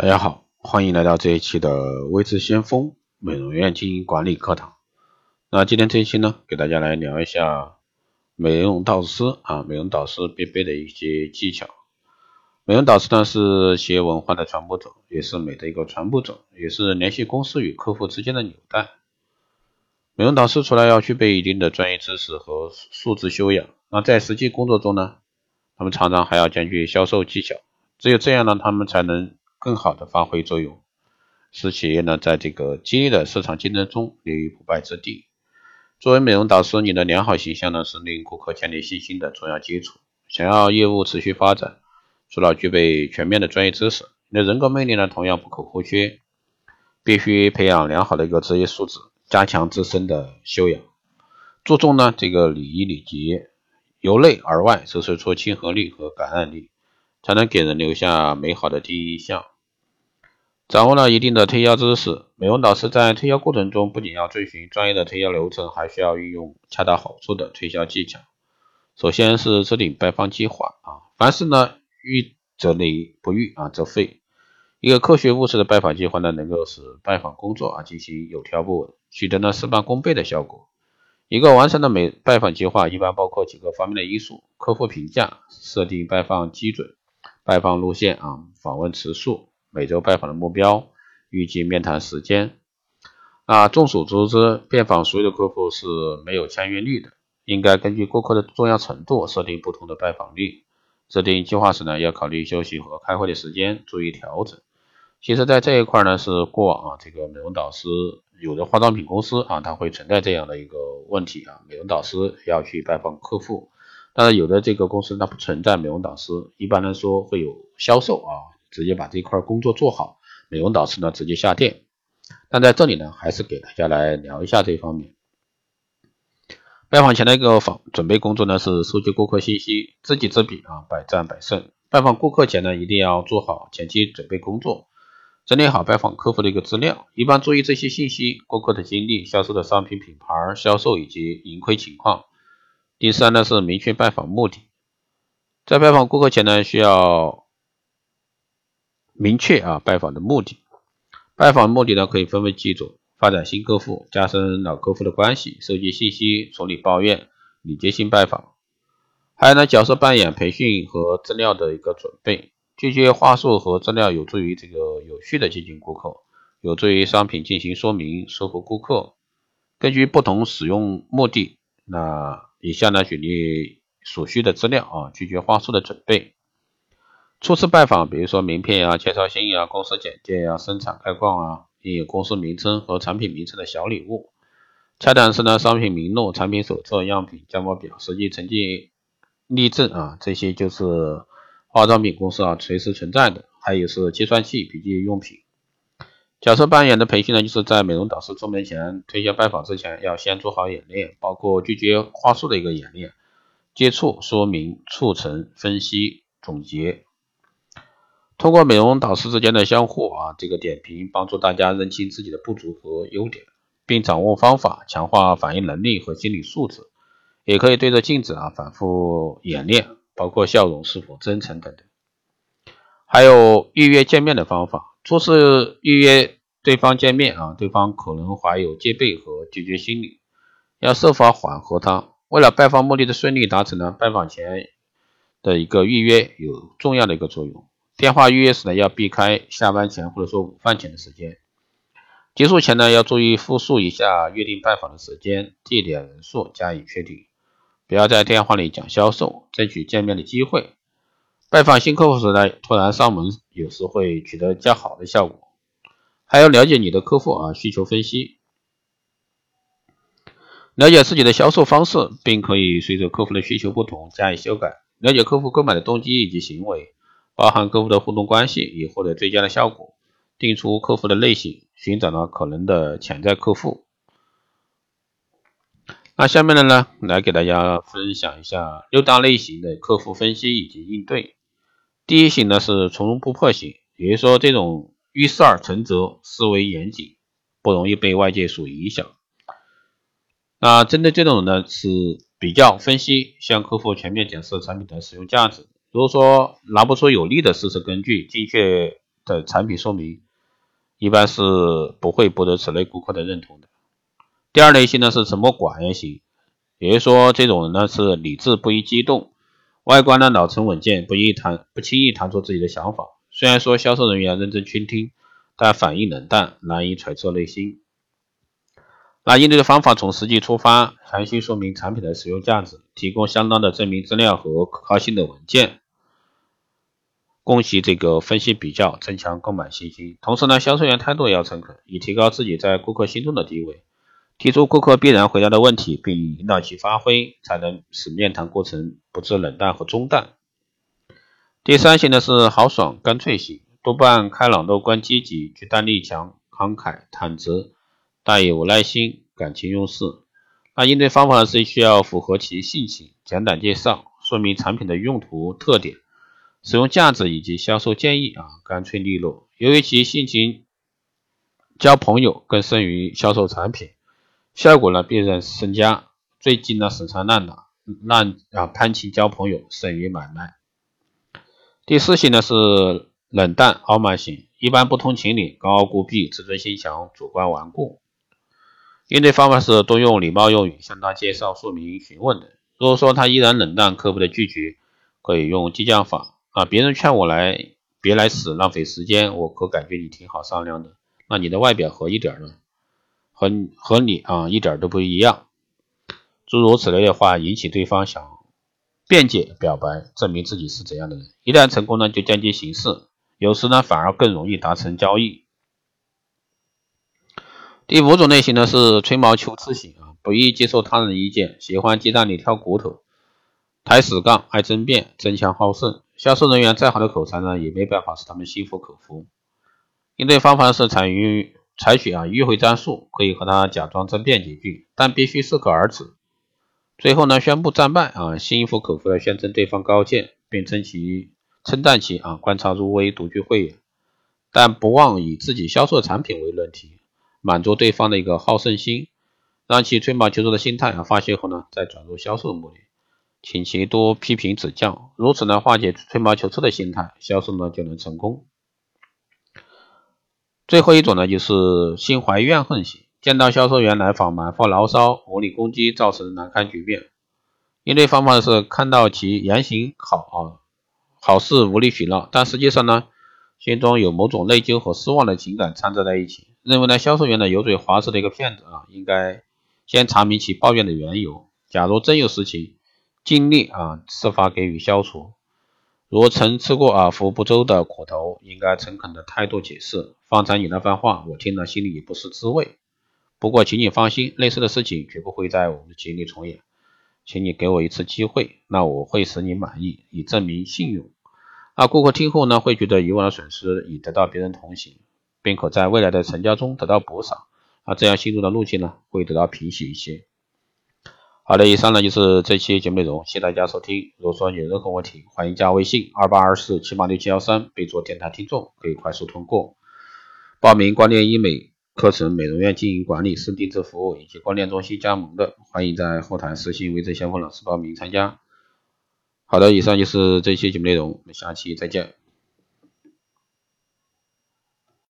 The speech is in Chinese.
大家好，欢迎来到这一期的微知先锋美容院经营管理课堂。那今天这一期呢，给大家来聊一下美容导师啊，美容导师必备的一些技巧。美容导师呢是企业文化的传播者，也是美的一个传播者，也是联系公司与客户之间的纽带。美容导师除了要具备一定的专业知识和素质修养，那在实际工作中呢，他们常常还要兼具销售技巧。只有这样呢，他们才能更好的发挥作用，使企业呢在这个激烈的市场竞争中立于不败之地。作为美容导师，你的良好形象呢是令顾客建立信心的重要基础。想要业务持续发展，除了具备全面的专业知识，你的人格魅力呢同样不可或缺。必须培养良好的一个职业素质，加强自身的修养，注重呢这个礼仪礼节，由内而外折射出亲和力和感染力。才能给人留下美好的第一印象。掌握了一定的推销知识，美容导师在推销过程中不仅要遵循专业的推销流程，还需要运用恰到好处的推销技巧。首先是制定拜访计划啊，凡事呢预则立，不预啊则废。一个科学务实的拜访计划呢，能够使拜访工作啊进行有条不紊，取得呢事半功倍的效果。一个完善的美拜访计划一般包括几个方面的因素：客户评价、设定拜访基准。拜访路线啊，访问次数，每周拜访的目标，预计面谈时间。啊，众所周知，拜访所有的客户是没有签约率的，应该根据顾客的重要程度设定不同的拜访率。制定计划时呢，要考虑休息和开会的时间，注意调整。其实，在这一块呢，是过往啊，这个美容导师有的化妆品公司啊，它会存在这样的一个问题啊，美容导师要去拜访客户。但是有的这个公司它不存在美容导师，一般来说会有销售啊，直接把这块工作做好，美容导师呢直接下店。但在这里呢，还是给大家来聊一下这方面。拜访前的一个访准备工作呢，是收集顾客信息，知己知彼啊，百战百胜。拜访顾客前呢，一定要做好前期准备工作，整理好拜访客户的一个资料，一般注意这些信息：顾客的经历、销售的商品品牌、销售以及盈亏情况。第三呢是明确拜访目的，在拜访顾客前呢，需要明确啊拜访的目的。拜访目的呢可以分为几种：发展新客户、加深老客户的关系、收集信息、处理抱怨、礼节性拜访。还有呢角色扮演、培训和资料的一个准备。这些话术和资料有助于这个有序的接近顾客，有助于商品进行说明，说服顾客。根据不同使用目的，那。以下呢举例所需的资料啊，拒绝话术的准备。初次拜访，比如说名片呀、介绍信呀、公司简介呀、生产概况啊，印有公司名称和产品名称的小礼物。恰当是呢，商品名录、产品手册、样品价目表、实际成绩例证啊，这些就是化妆品公司啊随时存在的。还有是计算器、笔记用品。角色扮演的培训呢，就是在美容导师出门前、推销拜访之前，要先做好演练，包括拒绝话术的一个演练、接触、说明、促成、分析、总结。通过美容导师之间的相互啊，这个点评，帮助大家认清自己的不足和优点，并掌握方法，强化反应能力和心理素质。也可以对着镜子啊反复演练，包括笑容是否真诚等等。还有预约见面的方法。初次预约对方见面啊，对方可能怀有戒备和拒绝心理，要设法缓和他。为了拜访目的的顺利达成呢，拜访前的一个预约有重要的一个作用。电话预约时呢，要避开下班前或者说午饭前的时间。结束前呢，要注意复述一下约定拜访的时间、地点、人数，加以确定。不要在电话里讲销售，争取见面的机会。拜访新客户时呢，突然上门有时会取得较好的效果。还要了解你的客户啊需求分析，了解自己的销售方式，并可以随着客户的需求不同加以修改。了解客户购买的动机以及行为，包含客户的互动关系，以获得最佳的效果。定出客户的类型，寻找到可能的潜在客户。那下面的呢，来给大家分享一下六大类型的客户分析以及应对。第一型呢是从容不迫型，也就是说这种遇事而成责，思维严谨，不容易被外界所影响。那针对这种呢是比较分析，向客户全面解释产品的使用价值。如果说拿不出有力的事实根据，精确的产品说明，一般是不会博得此类顾客的认同的。第二类型呢是沉默寡言型，也就是说这种人呢是理智不易激动，外观呢老成稳健，不易谈不轻易谈出自己的想法。虽然说销售人员认真倾听，但反应冷淡，难以揣测内心。那应对的方法从实际出发，详细说明产品的使用价值，提供相当的证明资料和可靠性的文件，供其这个分析比较，增强购买信心。同时呢，销售员态度也要诚恳，以提高自己在顾客心中的地位。提出顾客必然回答的问题，并引导其发挥，才能使面谈过程不致冷淡和中断。第三型呢是豪爽干脆型，多半开朗乐观积极，决断力强，慷慨坦直。大有耐心，感情用事。那应对方法是需要符合其性情，简短介绍，说明产品的用途特点、使用价值以及销售建议啊，干脆利落。由于其性情交朋友更胜于销售产品，效果呢必然增加。最近呢死缠烂打，烂啊攀亲交朋友胜于买卖。第四型呢是冷淡傲慢型，一般不通情理，高傲孤僻，自尊心强，主观顽固。应对方法是多用礼貌用语向他介绍、说明、询问的。如果说他依然冷淡、刻薄的拒绝，可以用激将法啊。别人劝我来，别来此浪费时间，我可感觉你挺好商量的。那你的外表和一点呢？和和你啊一点都不一样。诸如此类的话，引起对方想辩解、表白，证明自己是怎样的人。一旦成功呢，就降低形式，有时呢反而更容易达成交易。第五种类型呢是吹毛求疵型啊，不易接受他人意见，喜欢鸡蛋里挑骨头，抬死杠，爱争辩，争强好胜。销售人员再好的口才呢，也没办法使他们心服口服。应对方法是采于采取啊迂回战术，可以和他假装争辩几句，但必须适可而止。最后呢宣布战败啊，心服口服的宣称对方高见，并称其称赞其啊观察入微，独具慧眼，但不忘以自己销售产品为论题。满足对方的一个好胜心，让其吹毛求疵的心态啊发泄后呢，再转入销售目的，请其多批评指教，如此呢化解吹毛求疵的心态，销售呢就能成功。最后一种呢就是心怀怨恨型，见到销售员来访满腹牢骚，无理攻击，造成难堪局面。应对方法是看到其言行好啊，好事无理取闹，但实际上呢，心中有某种内疚和失望的情感掺杂在一起。认为呢，销售员呢油嘴滑舌的一个骗子啊，应该先查明其抱怨的缘由。假如真有实情，尽力啊设法给予消除。如曾吃过耳福不周的苦头，应该诚恳的态度解释。方才你那番话，我听了心里也不是滋味。不过，请你放心，类似的事情绝不会在我们的局里重演。请你给我一次机会，那我会使你满意，以证明信用。啊，顾客听后呢，会觉得以往的损失已得到别人同情。并可在未来的成交中得到补偿，啊，这样心中的怒气呢会得到平息一些。好的，以上呢就是这期节目内容，谢谢大家收听。如果说有任何问题，欢迎加微信二八二四七八六七幺三，备注电台听众，可以快速通过。报名光电医美课程、美容院经营管理、师定制服务以及光电中心加盟的，欢迎在后台私信微之先锋老师报名参加。好的，以上就是这期节目内容，我们下期再见。